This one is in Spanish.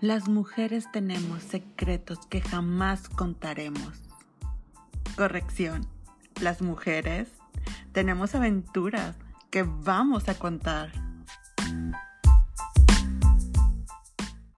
Las mujeres tenemos secretos que jamás contaremos. Corrección, las mujeres tenemos aventuras que vamos a contar.